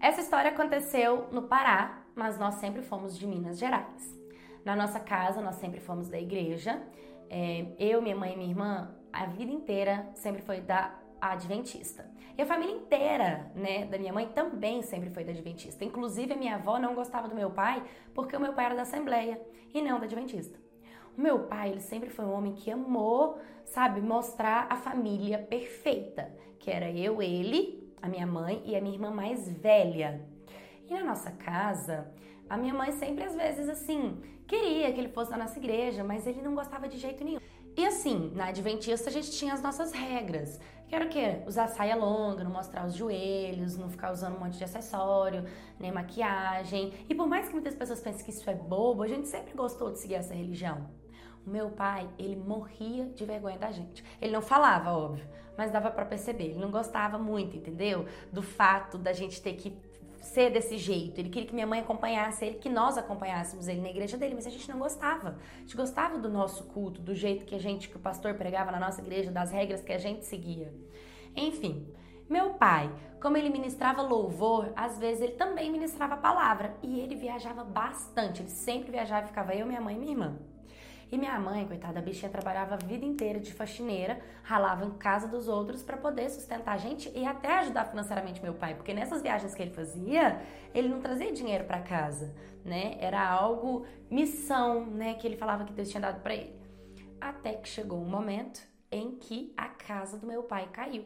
Essa história aconteceu no Pará, mas nós sempre fomos de Minas Gerais. Na nossa casa, nós sempre fomos da igreja. É, eu, minha mãe e minha irmã, a vida inteira sempre foi da adventista. E a família inteira, né, da minha mãe também sempre foi da adventista. Inclusive a minha avó não gostava do meu pai porque o meu pai era da assembleia e não da adventista. O meu pai, ele sempre foi um homem que amou, sabe, mostrar a família perfeita, que era eu, ele, a minha mãe e a minha irmã mais velha. E na nossa casa, a minha mãe sempre às vezes assim, queria que ele fosse da nossa igreja, mas ele não gostava de jeito nenhum. E assim, na Adventista a gente tinha as nossas regras. Que era o quê? Usar saia longa, não mostrar os joelhos, não ficar usando um monte de acessório, nem maquiagem. E por mais que muitas pessoas pensem que isso é bobo, a gente sempre gostou de seguir essa religião. O meu pai, ele morria de vergonha da gente. Ele não falava, óbvio, mas dava para perceber. Ele não gostava muito, entendeu? Do fato da gente ter que ser desse jeito. Ele queria que minha mãe acompanhasse ele, que nós acompanhássemos ele na igreja dele, mas a gente não gostava. A gente gostava do nosso culto, do jeito que a gente, que o pastor pregava na nossa igreja, das regras que a gente seguia. Enfim, meu pai, como ele ministrava louvor, às vezes ele também ministrava a palavra e ele viajava bastante. Ele sempre viajava e ficava eu, minha mãe e minha irmã. E minha mãe, coitada, a bichinha trabalhava a vida inteira de faxineira, ralava em casa dos outros para poder sustentar a gente e até ajudar financeiramente meu pai, porque nessas viagens que ele fazia, ele não trazia dinheiro para casa, né? Era algo missão, né, que ele falava que Deus tinha dado para ele. Até que chegou um momento em que a casa do meu pai caiu.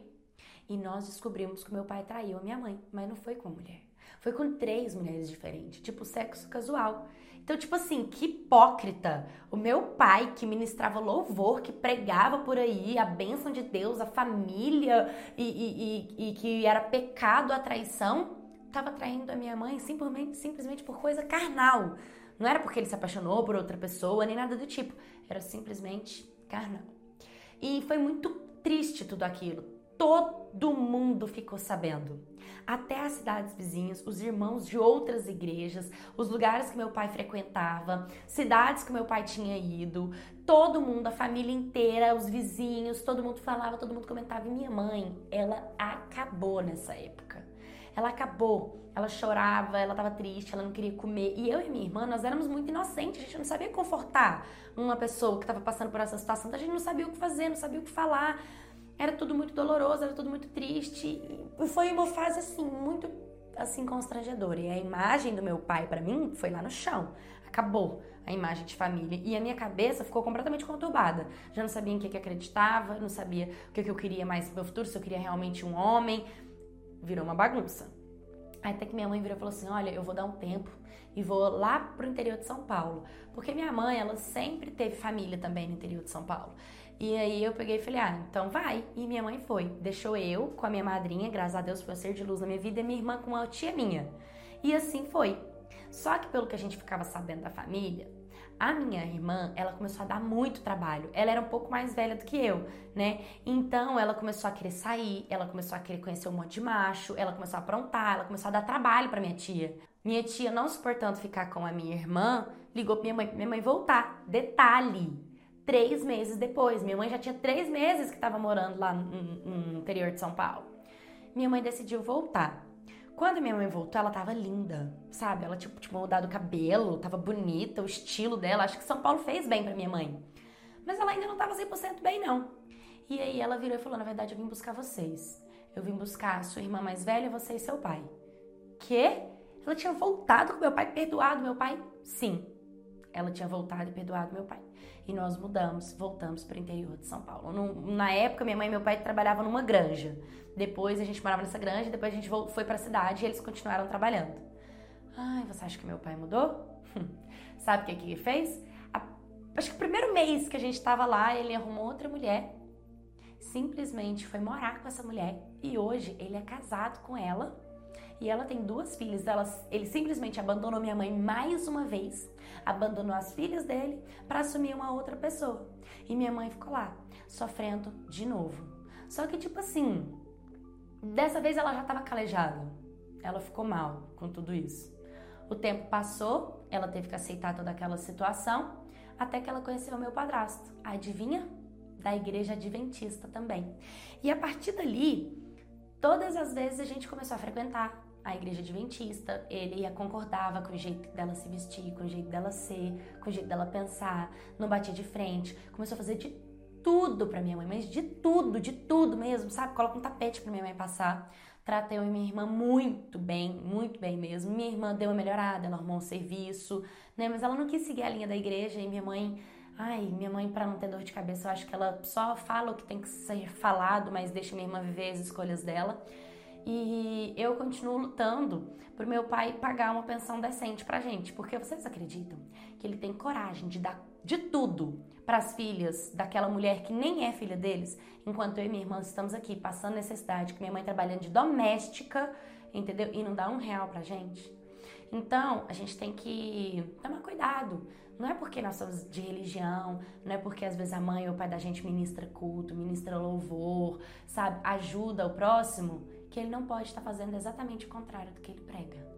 E nós descobrimos que o meu pai traiu a minha mãe, mas não foi com a mulher. Foi com três mulheres diferentes, tipo sexo casual. Então, tipo assim, que hipócrita. O meu pai, que ministrava louvor, que pregava por aí a bênção de Deus, a família e, e, e, e que era pecado a traição, estava traindo a minha mãe simplesmente, simplesmente por coisa carnal. Não era porque ele se apaixonou por outra pessoa, nem nada do tipo. Era simplesmente carnal. E foi muito triste tudo aquilo. Todo mundo ficou sabendo até as cidades vizinhas, os irmãos de outras igrejas, os lugares que meu pai frequentava, cidades que meu pai tinha ido, todo mundo, a família inteira, os vizinhos, todo mundo falava, todo mundo comentava. E minha mãe, ela acabou nessa época. Ela acabou. Ela chorava, ela estava triste, ela não queria comer. E eu e minha irmã, nós éramos muito inocentes, a gente não sabia confortar uma pessoa que estava passando por essa situação, então a gente não sabia o que fazer, não sabia o que falar era tudo muito doloroso, era tudo muito triste. E foi uma fase assim, muito assim constrangedora. E a imagem do meu pai para mim foi lá no chão. Acabou a imagem de família. E a minha cabeça ficou completamente conturbada. Já não sabia em que, que acreditava, não sabia o que, que eu queria mais pro meu futuro, se eu queria realmente um homem. Virou uma bagunça. Até que minha mãe virou e falou assim: Olha, eu vou dar um tempo e vou lá pro interior de São Paulo. Porque minha mãe, ela sempre teve família também no interior de São Paulo. E aí eu peguei e falei, ah, então vai. E minha mãe foi. Deixou eu com a minha madrinha, graças a Deus foi um ser de luz na minha vida, e minha irmã com uma tia minha. E assim foi. Só que pelo que a gente ficava sabendo da família, a minha irmã, ela começou a dar muito trabalho. Ela era um pouco mais velha do que eu, né? Então ela começou a querer sair, ela começou a querer conhecer um monte de macho, ela começou a aprontar, ela começou a dar trabalho para minha tia. Minha tia, não suportando ficar com a minha irmã, ligou pra minha mãe, pra minha mãe voltar. Detalhe, três meses depois. Minha mãe já tinha três meses que estava morando lá no, no, interior de São Paulo. Minha mãe decidiu voltar. Quando minha mãe voltou, ela tava linda, sabe? Ela tipo, tinha mudado o cabelo, tava bonita, o estilo dela. Acho que São Paulo fez bem para minha mãe. Mas ela ainda não tava 100% bem, não. E aí ela virou e falou: Na verdade, eu vim buscar vocês. Eu vim buscar a sua irmã mais velha, você e seu pai. Que? Ela tinha voltado com meu pai, perdoado meu pai? Sim. Ela tinha voltado e perdoado meu pai e nós mudamos, voltamos para o interior de São Paulo. No, na época, minha mãe e meu pai trabalhavam numa granja. Depois a gente morava nessa granja, depois a gente foi para a cidade e eles continuaram trabalhando. Ai, você acha que meu pai mudou? Sabe o que, que ele fez? A, acho que o primeiro mês que a gente estava lá, ele arrumou outra mulher, simplesmente foi morar com essa mulher e hoje ele é casado com ela e ela tem duas filhas. Ela, ele simplesmente abandonou minha mãe mais uma vez, abandonou as filhas dele para assumir uma outra pessoa. E minha mãe ficou lá, sofrendo de novo. Só que, tipo assim, dessa vez ela já estava calejada. Ela ficou mal com tudo isso. O tempo passou, ela teve que aceitar toda aquela situação, até que ela conheceu meu padrasto. Adivinha? Da igreja adventista também. E a partir dali, todas as vezes a gente começou a frequentar, a igreja adventista, ele concordava com o jeito dela se vestir, com o jeito dela ser, com o jeito dela pensar, não batia de frente, começou a fazer de tudo para minha mãe, mas de tudo, de tudo mesmo, sabe? Coloca um tapete para minha mãe passar. Trata eu e minha irmã muito bem, muito bem mesmo. Minha irmã deu uma melhorada, ela arrumou um serviço, né? Mas ela não quis seguir a linha da igreja e minha mãe Ai, minha mãe, para não ter dor de cabeça, eu acho que ela só fala o que tem que ser falado, mas deixa minha irmã viver as escolhas dela. E eu continuo lutando pro meu pai pagar uma pensão decente pra gente, porque vocês acreditam que ele tem coragem de dar de tudo para as filhas daquela mulher que nem é filha deles, enquanto eu e minha irmã estamos aqui passando necessidade, com minha mãe trabalhando de doméstica, entendeu? E não dá um real pra gente. Então, a gente tem que tomar cuidado. Não é porque nós somos de religião, não é porque às vezes a mãe ou o pai da gente ministra culto, ministra louvor, sabe, ajuda o próximo, que ele não pode estar fazendo exatamente o contrário do que ele prega.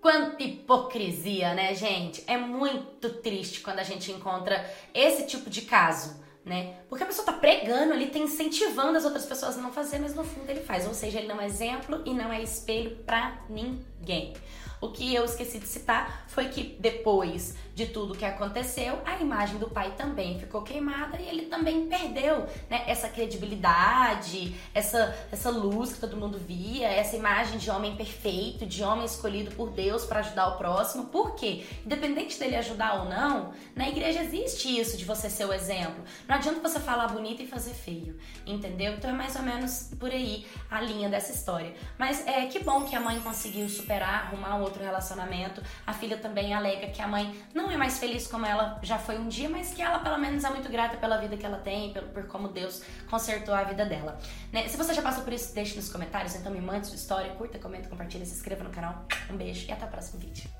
Quanta hipocrisia, né, gente? É muito triste quando a gente encontra esse tipo de caso, né? Porque a pessoa tá pregando, ele tá incentivando as outras pessoas a não fazer, mas no fundo ele faz. Ou seja, ele não é exemplo e não é espelho para ninguém. O que eu esqueci de citar foi que depois de tudo que aconteceu, a imagem do pai também ficou queimada e ele também perdeu né, essa credibilidade, essa, essa luz que todo mundo via, essa imagem de homem perfeito, de homem escolhido por Deus para ajudar o próximo. Por quê? Independente dele ajudar ou não, na igreja existe isso de você ser o exemplo. Não adianta você falar bonito e fazer feio, entendeu? Então é mais ou menos por aí a linha dessa história. Mas é que bom que a mãe conseguiu superar, arrumar um outro relacionamento. A filha também alega que a mãe não é mais feliz como ela já foi um dia, mas que ela pelo menos é muito grata pela vida que ela tem, por, por como Deus consertou a vida dela. Né? Se você já passou por isso, deixe nos comentários, então me mande sua história, curta, comenta, compartilha, se inscreva no canal. Um beijo e até o próximo vídeo.